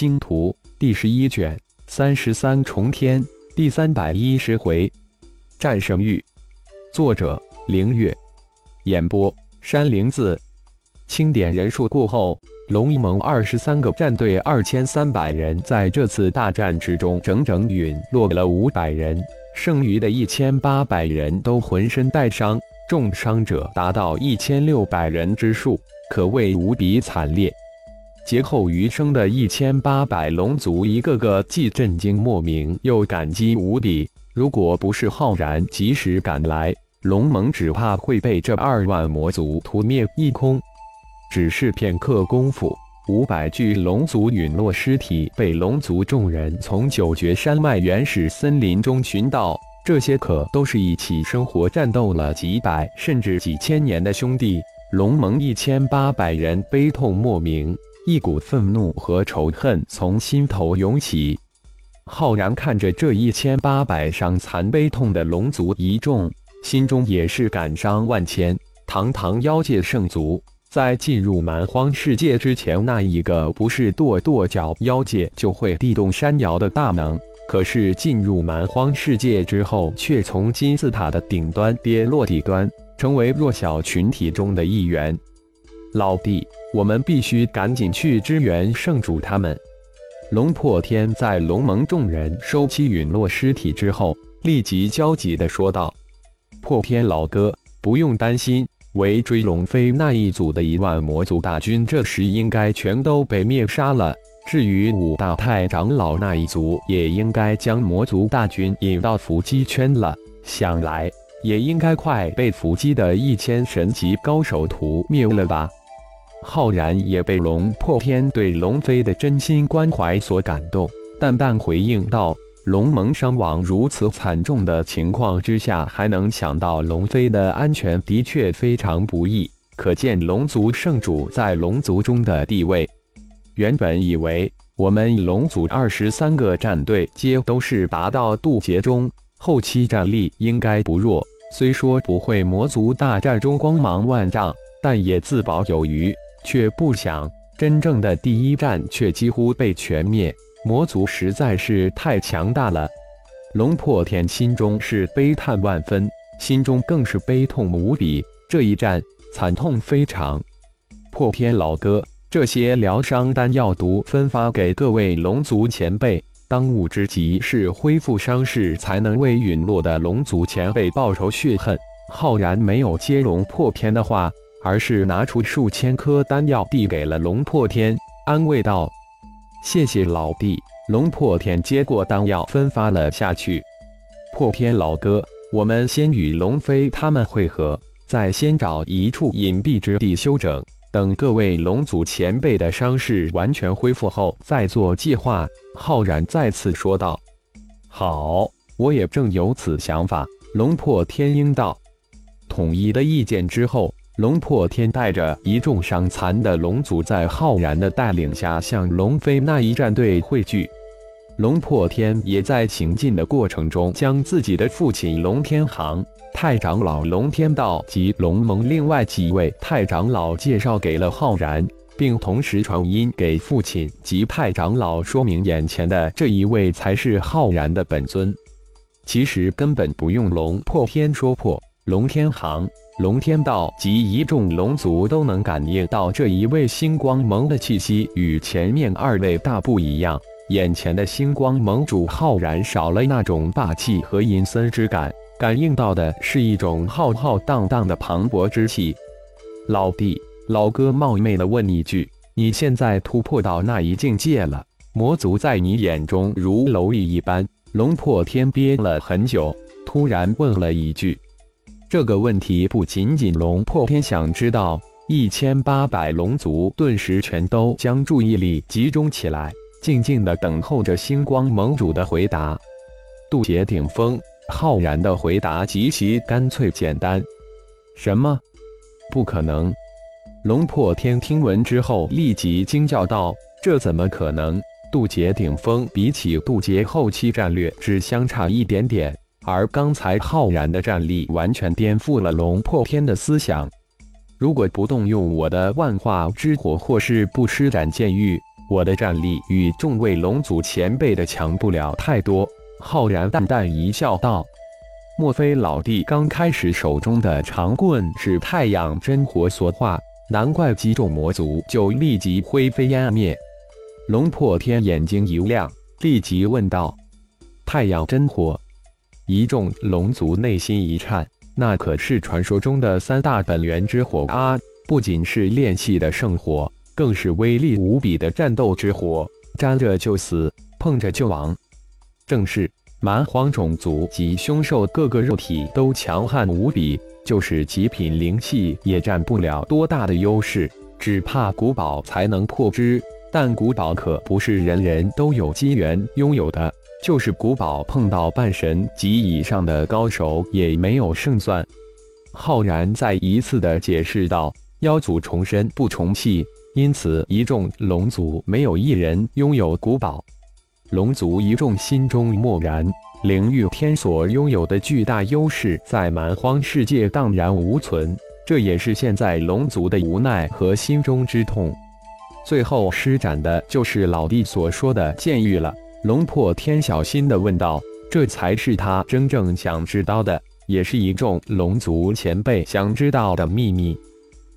星图》第十一卷三十三重天第三百一十回，战胜域。作者：凌月。演播：山灵子。清点人数过后，龙一盟二十三个战队二千三百人在这次大战之中整整陨落了五百人，剩余的一千八百人都浑身带伤，重伤者达到一千六百人之数，可谓无比惨烈。劫后余生的一千八百龙族，一个个既震惊莫名，又感激无比。如果不是浩然及时赶来，龙盟只怕会被这二万魔族屠灭一空。只是片刻功夫，五百具龙族陨落尸体被龙族众人从九绝山脉原始森林中寻到。这些可都是一起生活、战斗了几百甚至几千年的兄弟。龙盟一千八百人悲痛莫名，一股愤怒和仇恨从心头涌起。浩然看着这一千八百伤残悲痛的龙族一众，心中也是感伤万千。堂堂妖界圣族。在进入蛮荒世界之前，那一个不是跺跺脚妖界就会地动山摇的大能，可是进入蛮荒世界之后，却从金字塔的顶端跌落底端，成为弱小群体中的一员。老弟，我们必须赶紧去支援圣主他们。龙破天在龙盟众人收起陨落尸体之后，立即焦急地说道：“破天老哥，不用担心。”围追龙飞那一组的一万魔族大军，这时应该全都被灭杀了。至于五大太长老那一族，也应该将魔族大军引到伏击圈了。想来也应该快被伏击的一千神级高手屠灭了吧？浩然也被龙破天对龙飞的真心关怀所感动，淡淡回应道。龙盟伤亡如此惨重的情况之下，还能抢到龙飞的安全，的确非常不易。可见龙族圣主在龙族中的地位。原本以为我们龙族二十三个战队皆都是达到渡劫中，后期战力应该不弱。虽说不会魔族大战中光芒万丈，但也自保有余。却不想真正的第一战却几乎被全灭。魔族实在是太强大了，龙破天心中是悲叹万分，心中更是悲痛无比。这一战惨痛非常。破天老哥，这些疗伤丹药毒分发给各位龙族前辈，当务之急是恢复伤势，才能为陨落的龙族前辈报仇雪恨。浩然没有接龙破天的话，而是拿出数千颗丹药递给了龙破天，安慰道。谢谢老弟，龙破天接过丹药，分发了下去。破天老哥，我们先与龙飞他们会合，再先找一处隐蔽之地休整。等各位龙族前辈的伤势完全恢复后，再做计划。浩然再次说道：“好，我也正有此想法。”龙破天应道：“统一的意见之后。”龙破天带着一众伤残的龙族，在浩然的带领下向龙飞那一战队汇聚。龙破天也在行进的过程中，将自己的父亲龙天行、太长老龙天道及龙盟另外几位太长老介绍给了浩然，并同时传音给父亲及太长老，说明眼前的这一位才是浩然的本尊。其实根本不用龙破天说破，龙天行。龙天道及一众龙族都能感应到这一位星光盟的气息与前面二位大不一样。眼前的星光盟主浩然少了那种霸气和阴森之感，感应到的是一种浩浩荡荡的磅礴之气。老弟，老哥冒昧的问一句，你现在突破到那一境界了？魔族在你眼中如蝼蚁一般？龙破天憋了很久，突然问了一句。这个问题不仅仅龙破天想知道，一千八百龙族顿时全都将注意力集中起来，静静的等候着星光盟主的回答。渡劫顶峰，浩然的回答极其干脆简单。什么？不可能！龙破天听闻之后立即惊叫道：“这怎么可能？渡劫顶峰比起渡劫后期战略只相差一点点。”而刚才浩然的战力完全颠覆了龙破天的思想。如果不动用我的万化之火，或是不施展剑域，我的战力与众位龙族前辈的强不了太多。”浩然淡淡一笑，道：“莫非老弟刚开始手中的长棍是太阳真火所化？难怪击中魔族就立即灰飞烟灭。”龙破天眼睛一亮，立即问道：“太阳真火？”一众龙族内心一颤，那可是传说中的三大本源之火啊！不仅是炼气的圣火，更是威力无比的战斗之火，沾着就死，碰着就亡。正是蛮荒种族及凶兽，个个肉体都强悍无比，就是极品灵气也占不了多大的优势，只怕古堡才能破之。但古堡可不是人人都有机缘拥有的，就是古堡碰到半神及以上的高手也没有胜算。浩然再一次的解释道：“妖族重生不重气，因此一众龙族没有一人拥有古堡。”龙族一众心中默然，灵域天所拥有的巨大优势在蛮荒世界荡然无存，这也是现在龙族的无奈和心中之痛。最后施展的就是老弟所说的剑域了。龙破天小心地问道：“这才是他真正想知道的，也是一众龙族前辈想知道的秘密。”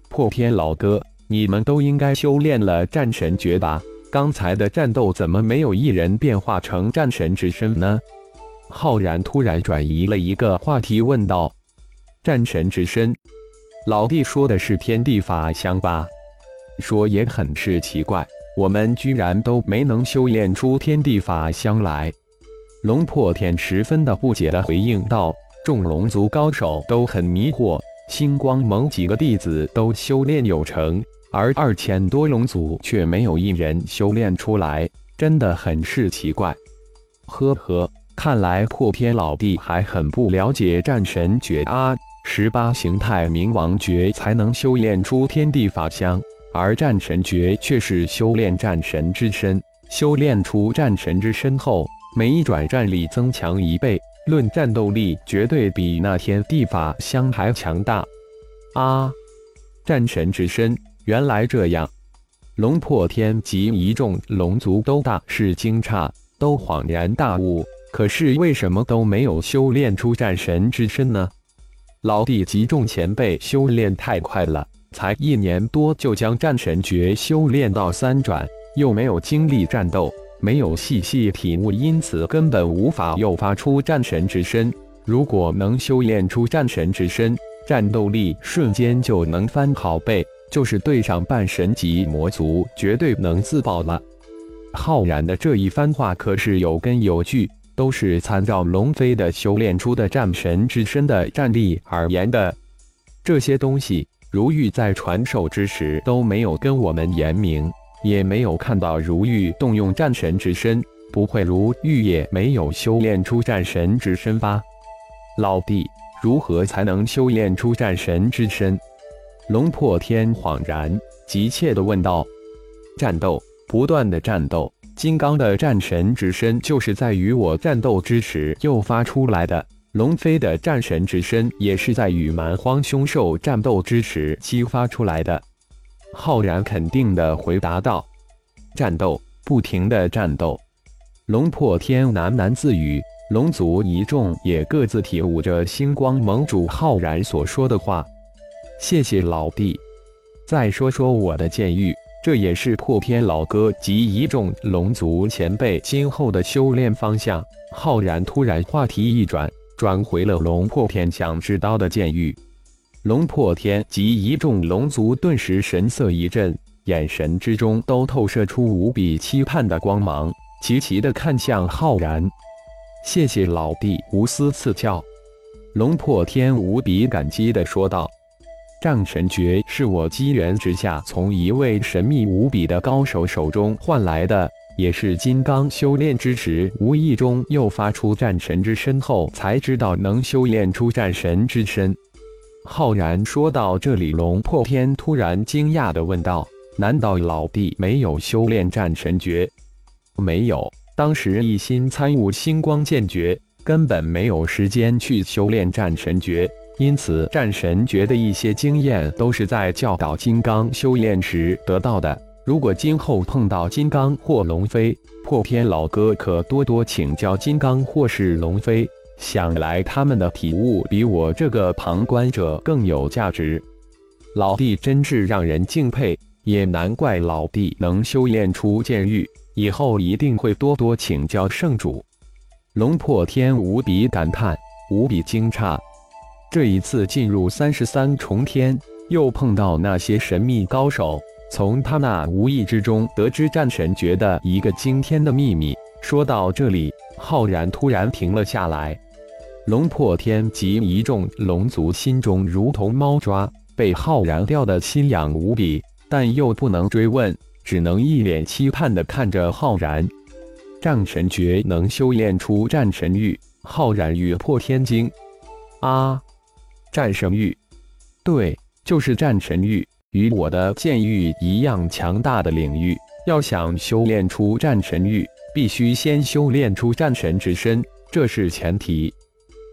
破天老哥，你们都应该修炼了战神诀吧？刚才的战斗怎么没有一人变化成战神之身呢？浩然突然转移了一个话题问道：“战神之身，老弟说的是天地法相吧？说也很是奇怪，我们居然都没能修炼出天地法相来。”龙破天十分的不解的回应道：“众龙族高手都很迷惑，星光盟几个弟子都修炼有成。”而二千多龙族却没有一人修炼出来，真的很是奇怪。呵呵，看来破天老弟还很不了解战神诀啊！十八形态冥王诀才能修炼出天地法相，而战神诀却是修炼战神之身。修炼出战神之身后，每一转战力增强一倍，论战斗力绝对比那天地法相还强大。啊，战神之身！原来这样，龙破天及一众龙族都大是惊诧，都恍然大悟。可是为什么都没有修炼出战神之身呢？老弟及众前辈修炼太快了，才一年多就将战神诀修炼到三转，又没有经历战斗，没有细细体悟，因此根本无法诱发出战神之身。如果能修炼出战神之身，战斗力瞬间就能翻好倍。就是对上半神级魔族，绝对能自爆了。浩然的这一番话可是有根有据，都是参照龙飞的修炼出的战神之身的战力而言的。这些东西，如玉在传授之时都没有跟我们言明，也没有看到如玉动用战神之身，不会如玉也没有修炼出战神之身吧？老弟，如何才能修炼出战神之身？龙破天恍然，急切地问道：“战斗，不断的战斗。金刚的战神之身就是在与我战斗之时诱发出来的。龙飞的战神之身也是在与蛮荒凶兽战斗之时激发出来的。”浩然肯定地回答道：“战斗，不停的战斗。”龙破天喃喃自语，龙族一众也各自体悟着星光盟主浩然所说的话。谢谢老弟。再说说我的剑域，这也是破天老哥及一众龙族前辈今后的修炼方向。浩然突然话题一转，转回了龙破天想知道的剑域。龙破天及一众龙族顿时神色一震，眼神之中都透射出无比期盼的光芒，齐齐的看向浩然。谢谢老弟无私赐教。龙破天无比感激的说道。战神诀是我机缘之下从一位神秘无比的高手手中换来的，也是金刚修炼之时无意中又发出战神之身后才知道能修炼出战神之身。浩然说到这里，龙破天突然惊讶地问道：“难道老弟没有修炼战神诀？”“没有，当时一心参悟星光剑诀，根本没有时间去修炼战神诀。”因此，战神诀的一些经验都是在教导金刚修炼时得到的。如果今后碰到金刚或龙飞，破天老哥可多多请教金刚或是龙飞。想来他们的体悟比我这个旁观者更有价值。老弟真是让人敬佩，也难怪老弟能修炼出剑域，以后一定会多多请教圣主。龙破天无比感叹，无比惊诧。这一次进入三十三重天，又碰到那些神秘高手。从他那无意之中得知战神诀的一个惊天的秘密。说到这里，浩然突然停了下来。龙破天及一众龙族心中如同猫抓，被浩然吊得心痒无比，但又不能追问，只能一脸期盼地看着浩然。战神诀能修炼出战神域，浩然与破天惊。啊，战神域，对，就是战神域。与我的剑域一样强大的领域，要想修炼出战神域，必须先修炼出战神之身，这是前提。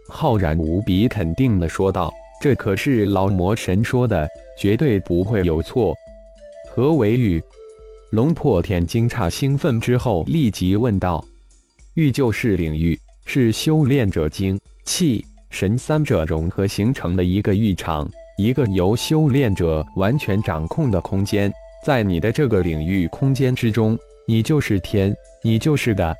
浩然无比肯定地说道：“这可是老魔神说的，绝对不会有错。”何为域？龙破天惊诧兴奋之后，立即问道：“域就是领域，是修炼者精气神三者融合形成的一个域场。”一个由修炼者完全掌控的空间，在你的这个领域空间之中，你就是天，你就是的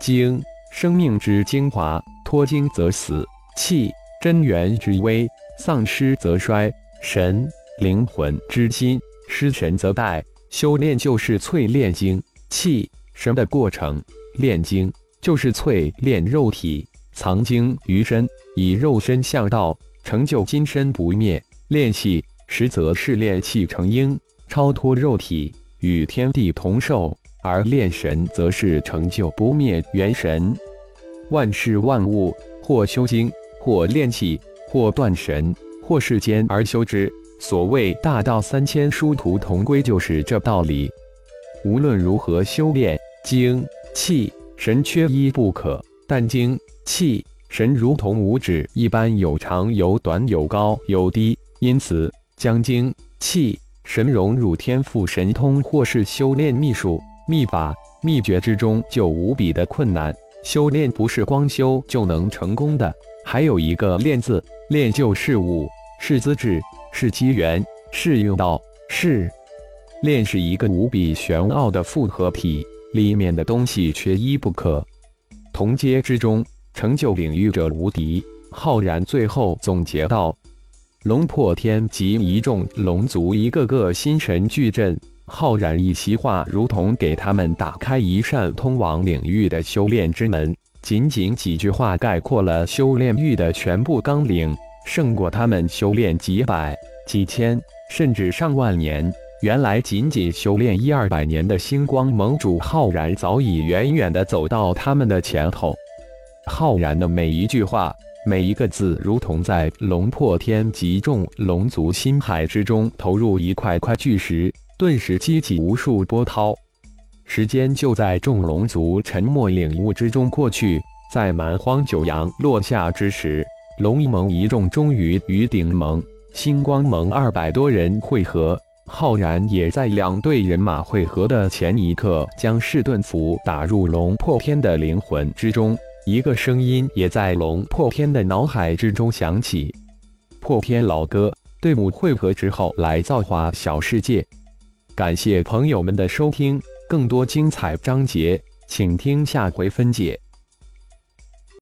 精，生命之精华，脱精则死；气，真元之威，丧失则衰；神，灵魂之心，失神则殆。修炼就是淬炼精气神的过程，炼精就是淬炼肉体，藏精于身，以肉身向道。成就金身不灭，炼气实则是炼气成鹰，超脱肉体，与天地同寿；而炼神则是成就不灭元神。万事万物，或修精，或炼气，或断神，或世间而修之。所谓大道三千，殊途同归，就是这道理。无论如何修炼，精气神缺一不可。但精气。神如同五指一般，有长有短，有高有低，因此将精气神融入天赋神通或是修炼秘术、秘法、秘诀之中，就无比的困难。修炼不是光修就能成功的，还有一个“练”字，练就是物，是资质，是机缘，是用道，是练，是一个无比玄奥的复合体，里面的东西缺一不可。同阶之中。成就领域者无敌。浩然最后总结道：“龙破天及一众龙族，一个个心神俱震。浩然一席话，如同给他们打开一扇通往领域的修炼之门。仅仅几句话，概括了修炼域的全部纲领，胜过他们修炼几百、几千，甚至上万年。原来，仅仅修炼一二百年的星光盟主浩然，早已远远的走到他们的前头。”浩然的每一句话，每一个字，如同在龙破天及众龙族心海之中投入一块块巨石，顿时激起无数波涛。时间就在众龙族沉默领悟之中过去。在蛮荒九阳落下之时，龙一盟一众终于与顶盟、星光盟二百多人会合。浩然也在两队人马会合的前一刻，将噬盾符打入龙破天的灵魂之中。一个声音也在龙破天的脑海之中响起：“破天老哥，队伍汇合之后来造化小世界。”感谢朋友们的收听，更多精彩章节，请听下回分解。